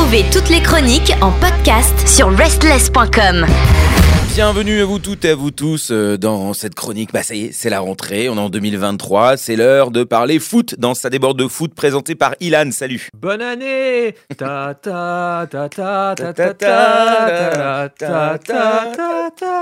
Retrouvez toutes les chroniques en podcast sur restless.com. Bienvenue à vous toutes et à vous tous euh, dans cette chronique. Bah ça y est, c'est la rentrée, on est en 2023, c'est l'heure de parler foot dans sa déborde de foot présentée par Ilan. Salut. Bonne année ta ta ta ta ta ta ta ta ta ta ta ta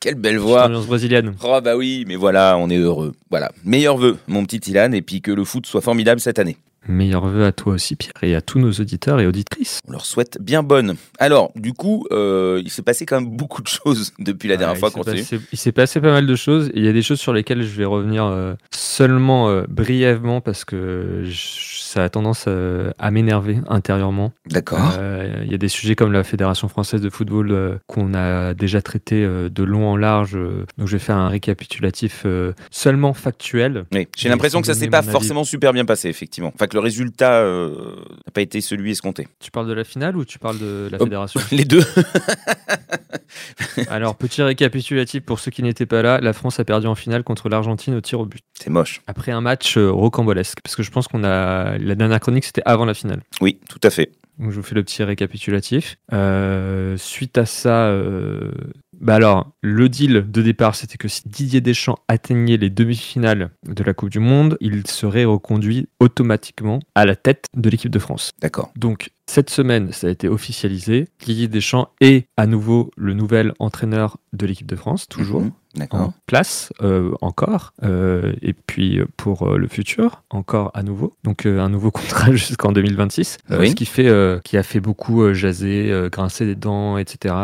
Quelle belle voix. Ambiance brésilienne. Oh bah oui, mais voilà, on est heureux. Voilà, meilleurs vœux, mon petit Ilan, et puis que le foot soit formidable cette année. Meilleurs vœux à toi aussi, Pierre, et à tous nos auditeurs et auditrices. On leur souhaite bien bonne. Alors, du coup, euh, il s'est passé quand même beaucoup de choses depuis la dernière fois qu'on s'est Il s'est passé pas mal de choses. Il y a des choses sur lesquelles je vais revenir euh, seulement euh, brièvement parce que je- ça a tendance euh, à m'énerver intérieurement. D'accord. Euh, Il y a des sujets comme la Fédération française de football euh, qu'on a déjà traité de long en large. donc je vais faire un récapitulatif seulement factuel. Oui, j'ai l'impression que ça s'est pas forcément super bien passé, effectivement. Enfin, que le résultat n'a pas été celui escompté. Tu parles de la finale ou tu parles de la fédération? Les deux. Alors, petit récapitulatif pour ceux qui n'étaient pas là, la France a perdu en finale contre l'Argentine au tir au but. C'est moche. Après un match euh, rocambolesque, parce que je pense qu'on a. La dernière chronique, c'était avant la finale. Oui, tout à fait. Donc, je vous fais le petit récapitulatif. Euh, suite à ça, euh, bah alors, le deal de départ, c'était que si Didier Deschamps atteignait les demi-finales de la Coupe du Monde, il serait reconduit automatiquement à la tête de l'équipe de France. D'accord. Donc, cette semaine, ça a été officialisé. Didier Deschamps est à nouveau le nouvel entraîneur de l'équipe de France, toujours. Mhm. En place euh, encore Euh, et puis euh, pour euh, le futur encore à nouveau donc un nouveau contrat jusqu'en 2026 Euh, Oui. ce qui fait qui a fait beaucoup jaser grincer des dents etc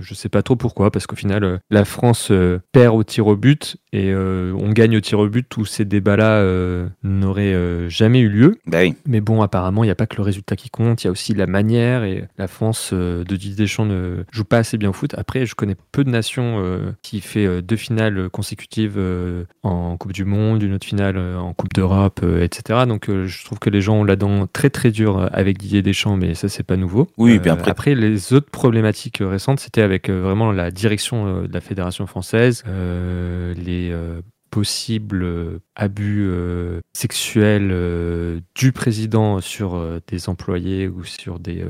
je sais pas trop pourquoi parce qu'au final la France perd au tir au but et on gagne au tir au but tous ces débats là n'auraient jamais eu lieu Bah oui. mais bon, apparemment, il n'y a pas que le résultat qui compte, il y a aussi la manière et la France de Didier Deschamps ne joue pas assez bien au foot. Après, je connais peu de nations qui fait deux finales consécutives euh, en Coupe du Monde, une autre finale euh, en Coupe d'Europe, euh, etc. Donc, euh, je trouve que les gens ont la dent très très dure euh, avec Didier Deschamps, mais ça, c'est pas nouveau. Oui, et puis après- après, les autres problématiques euh, récentes, c'était avec euh, vraiment la direction euh, de la Fédération française, euh, les possibles euh, abus euh, sexuels euh, du président sur euh, des employés ou sur des,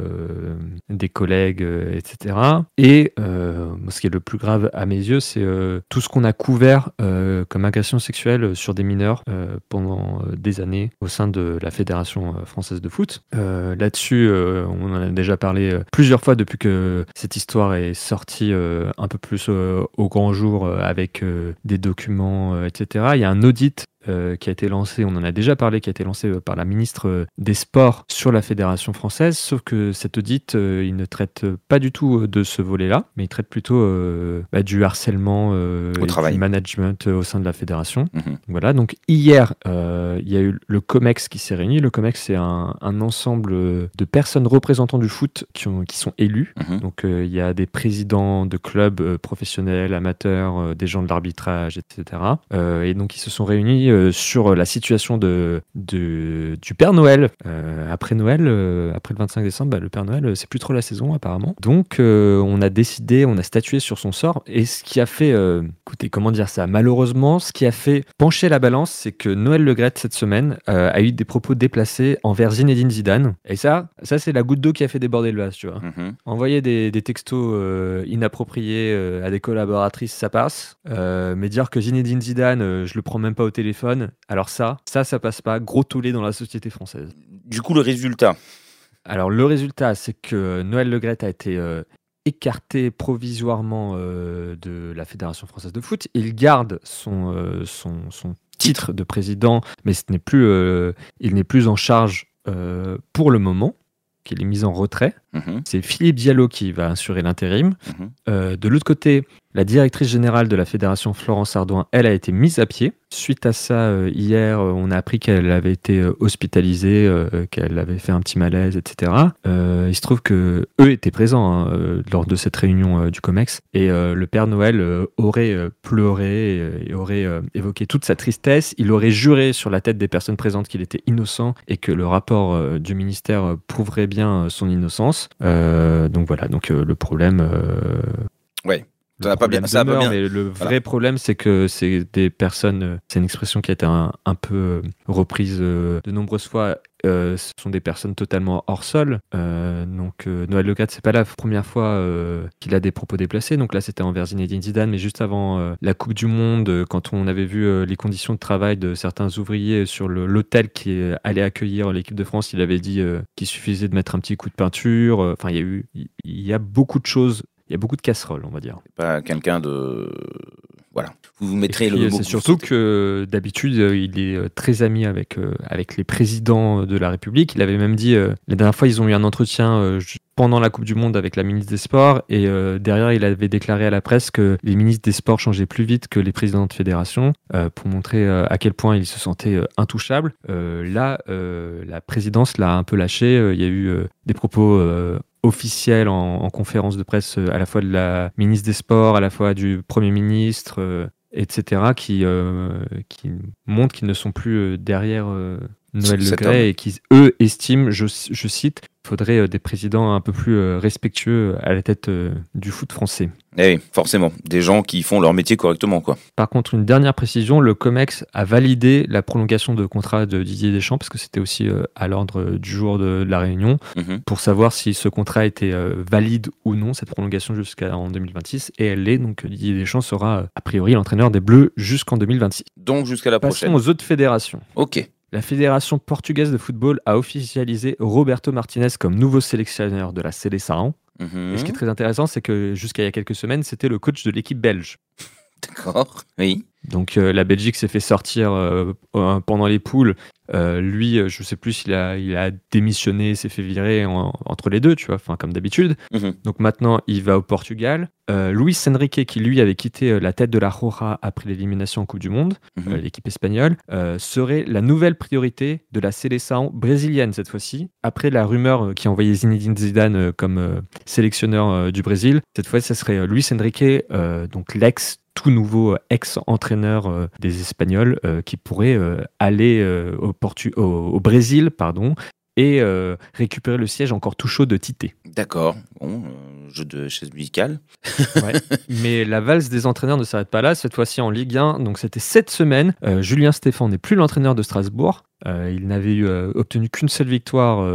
des collègues, etc. Et ce qui est le plus grave à mes yeux, c'est tout ce qu'on a couvert comme agression sexuelle sur des mineurs pendant des années au sein de la Fédération française de foot. Là-dessus, on en a déjà parlé plusieurs fois depuis que cette histoire est sortie un peu plus au grand jour avec des documents, etc. Il y a un audit euh, qui a été lancé, on en a déjà parlé, qui a été lancé euh, par la ministre euh, des Sports sur la Fédération française, sauf que cet audit, euh, il ne traite pas du tout de ce volet-là, mais il traite plutôt bah, du harcèlement Au et travail. du management au sein de la fédération. Mhm. Voilà, donc hier, il y a eu le COMEX qui s'est réuni. Le COMEX, c'est un, un ensemble de personnes représentant du foot qui, ont- qui sont élus. Mhm. Donc il y a des présidents de clubs professionnels, amateurs, des gens de l'arbitrage, etc. Et donc ils se sont réunis euh, sur la situation de, de- du Père Noël. Euh, après Noël, euh, après le 25 décembre, bah, le Père Noël, c'est plus trop la saison apparemment. Donc on a décidé, on a statué sur son sort. Et ce qui a fait, écoutez, comment dire ça? Malheureusement, ce qui a fait pencher la balance, c'est que Noël Le Graët, cette semaine, a eu des propos déplacés envers Zinedine Zidane. Et ça, ça c'est la goutte d'eau qui a fait déborder le vase, tu vois. Mhm. Envoyer des, des textos euh, inappropriés euh, à des collaboratrices, ça passe. Euh, mais dire que Zinedine Zidane, je le prends même pas au téléphone, alors ça, ça, ça passe pas. Gros tollé dans la société française. Du coup, le résultat. Alors le résultat, c'est que Noël Le Graët a été euh, écarté provisoirement euh, de la Fédération française de foot. Il garde son, euh, son, son titre de président, mais ce n'est plus, il n'est plus en charge pour le moment, qu'il est mis en retrait. Mhm. C'est Philippe Diallo qui va assurer l'intérim. Mhm. Euh, de l'autre côté, la directrice générale de la fédération, Florence Ardouin, elle a été mise à pied. Suite à ça, euh, hier, euh, on a appris qu'elle avait été euh, hospitalisée, qu'elle avait fait un petit malaise, etc. Il se trouve que eux étaient présents hein, lors de cette réunion du COMEX et le Père Noël aurait pleuré et, aurait évoqué toute sa tristesse. Il aurait juré sur la tête des personnes présentes qu'il était innocent et que le rapport du ministère prouverait bien son innocence. Donc voilà, donc le problème. euh, Ouais. Ça pas bien- ça pas demeure, bien. Mais le vrai problème, c'est que c'est des personnes. euh, C'est une expression qui a été un, un peu euh, reprise euh, de nombreuses fois euh, ce sont des personnes totalement hors sol. Euh, donc euh, Noël Le c'est pas la première fois qu'il a des propos déplacés. Donc là, c'était envers Zinedine Zidane, mais juste avant la Coupe du Monde, quand on avait vu les conditions de travail de certains ouvriers sur l'hôtel qui allait accueillir l'équipe de France, il avait dit qu'il suffisait de mettre un petit coup de peinture. Enfin, il y a eu, il y a beaucoup de choses. Il y a beaucoup de casseroles, on va dire. Pas quelqu'un de. Voilà. Vous vous Et mettrez puis, le mot C'est surtout que d'habitude, euh, il est euh, très ami avec, euh, avec les présidents de la République. Il avait même dit, euh, la dernière fois, ils ont eu un entretien euh, pendant la Coupe du Monde avec la ministre des Sports. Et derrière, il avait déclaré à la presse que les ministres des Sports changeaient plus vite que les présidents de fédération pour montrer à quel point il se sentait euh, intouchable. Là, la présidence l'a un peu lâché. Il y a eu des propos officiels en, en conférence de presse euh, à la fois de la ministre des Sports, à la fois du Premier ministre. euh, etc., qui, euh, qui montrent qu'ils ne sont plus derrière Noël Le Gret et qui, eux, estiment, je, je cite, faudrait euh, des présidents un peu plus euh, respectueux à la tête euh, du foot français. Eh oui, forcément. Des gens qui font leur métier correctement, quoi. Par contre, une dernière précision, le COMEX a validé la prolongation de contrat de Didier Deschamps, parce que c'était aussi à l'ordre du jour de, la réunion, Mhm. pour savoir si ce contrat était valide ou non, cette prolongation jusqu'en 2026, et elle l'est, donc Didier Deschamps sera a priori l'entraîneur des Bleus jusqu'en 2026. Donc jusqu'à la Passons prochaine. aux autres fédérations. Ok. La Fédération portugaise de football a officialisé Roberto Martinez comme nouveau sélectionneur de la Seleção. Mhm. Et ce qui est très intéressant, c'est que jusqu'à il y a quelques semaines, c'était le coach de l'équipe belge. D'accord. Oui. Donc euh, la Belgique s'est fait sortir euh, pendant les poules. Euh, lui, je sais plus s'il a, il a démissionné, s'est fait virer en- entre les deux, tu vois, enfin comme d'habitude. Mhm. Donc maintenant, il va au Portugal. Luis Enrique, qui lui avait quitté la tête de la Roja après l'élimination en Coupe du Monde, Mhm. l'équipe espagnole, serait la nouvelle priorité de la Seleção brésilienne cette fois-ci. Après la rumeur qui a envoyé Zinedine Zidane comme sélectionneur du Brésil, cette fois, ce serait Luis Enrique, donc l'ex tout nouveau euh, ex-entraîneur euh, des Espagnols euh, qui pourrait aller au Brésil pardon, et euh, récupérer le siège encore tout chaud de Tite. D'accord. Bon, euh, jeu de chaise musicale. Mais la valse des entraîneurs ne s'arrête pas là, cette fois-ci en Ligue 1. Donc c'était cette semaine. Euh, Julien Stéphan n'est plus l'entraîneur de Strasbourg. Il n'avait eu, obtenu qu'une seule victoire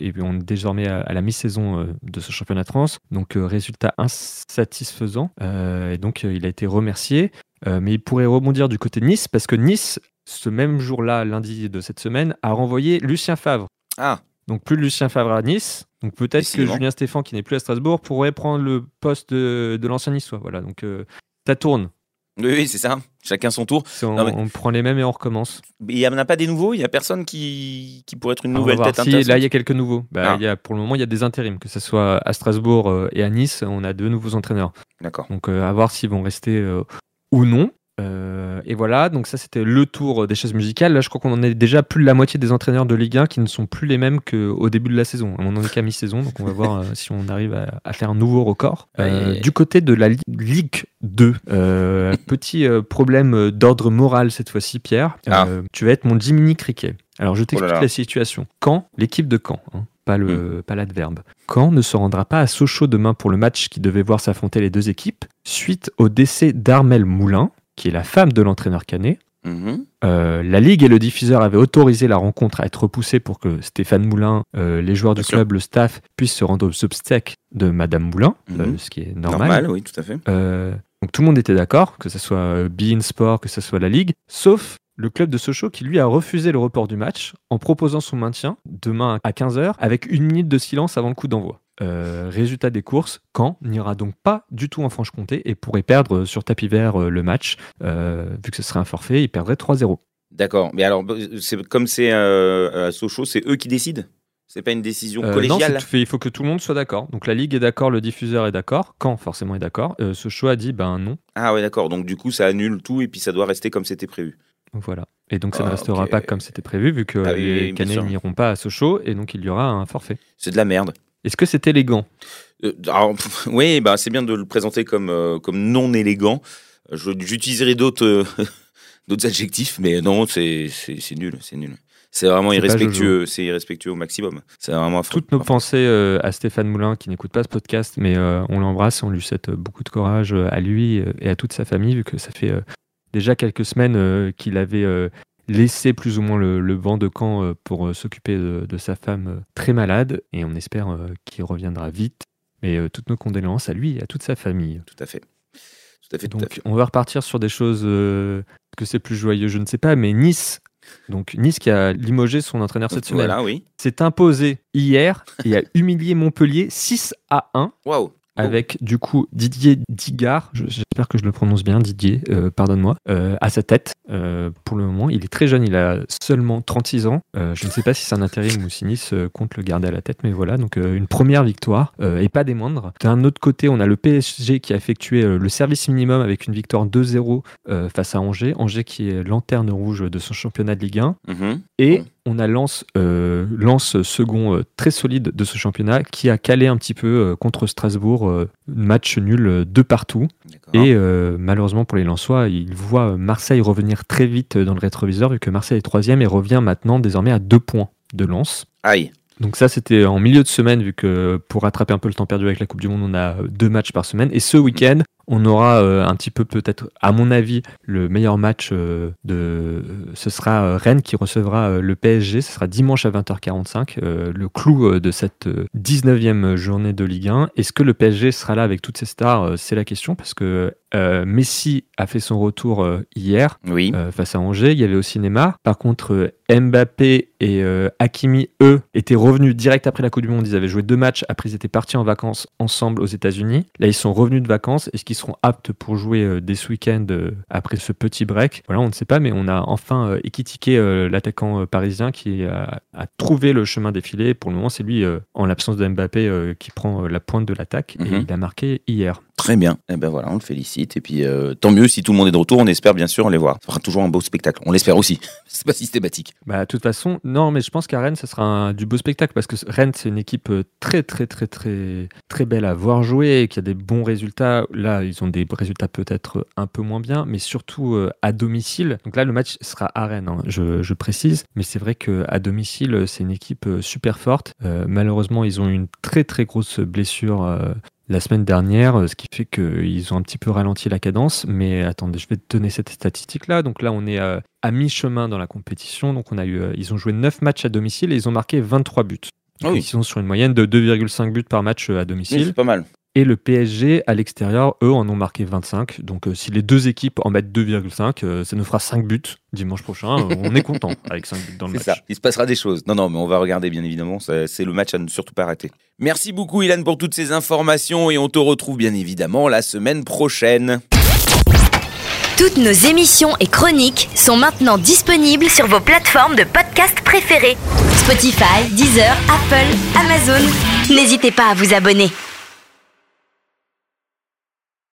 et on est désormais à, à la mi-saison de ce championnat de France. Donc résultat insatisfaisant. Et donc il a été remercié. Mais il pourrait rebondir du côté de Nice parce que Nice, ce même jour-là, lundi de cette semaine, a renvoyé Lucien Favre. Ah, Donc plus de Lucien Favre à Nice. Donc peut-être que. Julien Stéphan, qui n'est plus à Strasbourg, pourrait prendre le poste de, de l'ancien niçois. Voilà, donc euh, ça tourne. oui, oui, c'est ça. Chacun son tour. On, Non, mais- on prend les mêmes et on recommence. Il n'y en a pas des nouveaux? Il n'y a personne qui, qui pourrait être une on nouvelle tête si- là, il y a quelques nouveaux. Bah, Ah. il y a, pour le moment, il y a des intérims, que ce soit à Strasbourg euh, et à Nice, on a deux nouveaux entraîneurs. D'accord. Donc euh, à voir s'ils vont rester euh, ou non. Euh, et voilà, donc ça c'était le tour des chaises musicales. Là, je crois qu'on en est déjà plus de la moitié des entraîneurs de Ligue 1 qui ne sont plus les mêmes qu'au début de la saison. On en est qu'à mi-saison, donc on va voir euh, si on arrive à, à faire un nouveau record. Euh, du côté de la Li- Ligue 2, euh, petit problème d'ordre moral cette fois-ci, Pierre. Ah. Tu vas être mon Jiminy Cricket. Alors je t'explique Oh là. la situation. Quand l'équipe de Caen, hein, pas le pas l'adverbe, Caen ne se rendra pas à Sochaux demain pour le match qui devait voir s'affronter les deux équipes, suite au décès d'Armel Moulin, qui est la femme de l'entraîneur Canet. Mhm. Euh, la Ligue et le diffuseur avaient autorisé la rencontre à être repoussée pour que Stéphane Moulin, euh, les joueurs Bien du sûr. club, le staff, puissent se rendre aux obstacles de Madame Moulin, Mhm. euh, ce qui est Normal. normal. oui, tout à fait. Donc tout le monde était d'accord, que ce soit Bein Sport, que ce soit la Ligue, sauf le club de Sochaux qui lui a refusé le report du match en proposant son maintien demain à 15h avec une minute de silence avant le coup d'envoi. Euh, résultat des courses, Caen n'ira donc pas du tout en Franche-Comté et pourrait perdre sur tapis vert euh, le match. Euh, vu que ce serait un forfait, il perdrait 3-0. D'accord. Mais alors, c'est comme c'est euh, à Sochaux, c'est eux qui décident? C'est pas une décision Euh, non, collégiale? c'est- il faut que tout le monde soit d'accord. Donc la Ligue est d'accord, le diffuseur est d'accord, Caen forcément est d'accord. Euh, Sochaux a dit ben non. Ah ouais, d'accord. Donc du coup, ça annule tout et puis ça doit rester comme c'était prévu. Voilà. Et donc ça ne Ah, restera pas comme c'était prévu vu que Ah oui, les Canets n'iront pas à Sochaux et donc il y aura un forfait. C'est de la merde. Est-ce que c'est élégant Euh, alors, oui, bah, c'est bien de le présenter comme, euh, comme non élégant. J'utiliserai d'autres euh, d'autres adjectifs, mais non, c'est nul, c'est nul. C'est vraiment irrespectueux, c'est irrespectueux au maximum. C'est vraiment affreux. Toutes nos pensées euh, à Stéphane Moulin qui n'écoute pas ce podcast, mais euh, on l'embrasse, on lui souhaite beaucoup de courage euh, à lui et à toute sa famille vu que ça fait déjà quelques semaines qu'il avait laissé plus ou moins le, le banc de camp euh, pour euh, s'occuper de, de sa femme euh, très malade et on espère qu'il reviendra vite. Mais toutes nos condoléances à lui et à toute sa famille. Tout à fait. Tout à fait, tout à Donc fait. on va repartir sur des choses euh, que c'est plus joyeux, je ne sais pas, mais Nice. Donc Nice qui a limogé son entraîneur cette semaine Voilà, oui. s'est imposé hier et a humilié Montpellier 6 à 1 Waouh. Avec du coup Didier Digard, je- j'espère que je le prononce bien, Didier, euh, pardonne-moi, euh, à sa tête. Euh, pour le moment, il est très jeune, il a seulement 36 ans. Je ne sais pas si c'est un intérim ou si Nice compte le garder à la tête, mais voilà, donc une première victoire et pas des moindres. D'un autre côté, on a le PSG qui a effectué le service minimum avec une victoire 2-0 euh, face à Angers. Angers qui est lanterne rouge de son championnat de Ligue 1. Mhm. Et Bon. On a Lens, euh, Lens second euh, très solide de ce championnat qui a calé un petit peu euh, contre Strasbourg, match nul de partout. Et malheureusement pour les Lensois, ils voient Marseille revenir très vite dans le rétroviseur vu que Marseille est troisième et revient maintenant désormais à deux points de Lens. Aïe. Donc ça c'était en milieu de semaine vu que pour rattraper un peu le temps perdu avec la Coupe du Monde on a deux matchs par semaine et ce week-end on aura euh, un petit peu peut-être à mon avis le meilleur match euh, de ce sera euh, Rennes qui recevra le PSG ce sera dimanche à 20h45 euh, le clou de cette euh, 19e journée de Ligue 1 est-ce que le PSG sera là avec toutes ses stars c'est la question parce que euh, Messi a fait son retour euh, hier Oui. euh, face à Angers. Il y avait aussi Neymar. Par contre, Mbappé et Hakimi, eux, étaient revenus direct après la Coupe du Monde. Ils avaient joué deux matchs. Après, ils étaient partis en vacances ensemble aux États-Unis. Là, ils sont revenus de vacances. Est-ce qu'ils seront aptes pour jouer euh, dès ce week-end euh, après ce petit break Voilà, on ne sait pas, mais on a enfin euh, équitiqué l'attaquant parisien qui a, a trouvé le chemin défilé. Pour le moment, c'est lui, en l'absence de Mbappé, qui prend la pointe de l'attaque. Et Mhm. il a marqué hier. Très bien. Eh ben voilà, on le félicite. Et puis euh, tant mieux si tout le monde est de retour. On espère bien sûr les voir. Ça fera toujours un beau spectacle. On l'espère aussi. C'est pas systématique. Bah, de toute façon, non, mais je pense qu'à Rennes, ce sera un- du beau spectacle parce que Rennes, c'est une équipe très, très, très, très, très belle à voir jouer et qui a des bons résultats. Là, ils ont des résultats peut-être euh, un peu moins bien, mais surtout euh, à domicile. Donc là, le match sera à Rennes, hein, je, je précise. Mais c'est vrai qu'à domicile, euh, c'est une équipe super forte. Malheureusement, ils ont eu une très, très grosse blessure. la semaine dernière, ce qui fait qu'ils ont un petit peu ralenti la cadence. Mais attendez, je vais te donner cette statistique-là. Donc là, on est à mi-chemin dans la compétition. Donc on a eu, ils ont joué 9 matchs à domicile et ils ont marqué 23 buts. Oui. Ils sont sur une moyenne de 2,5 buts par match à Oui, domicile. c'est pas mal. Et le PSG, à l'extérieur, eux, en ont marqué 25. Donc euh, si les deux équipes en mettent 2,5, euh, ça nous fera 5 buts dimanche prochain. Euh, on est content avec 5 buts dans le C'est match. ça. Il se passera des choses. Non, non, mais on va regarder bien évidemment. Ça- C'est le match à ne surtout pas rater. Merci beaucoup, Ilan, pour toutes ces informations et on te retrouve bien évidemment la semaine prochaine. Toutes nos émissions et chroniques sont maintenant disponibles sur vos plateformes de podcast préférées. Spotify, Deezer, Apple, Amazon. N'hésitez pas à vous abonner.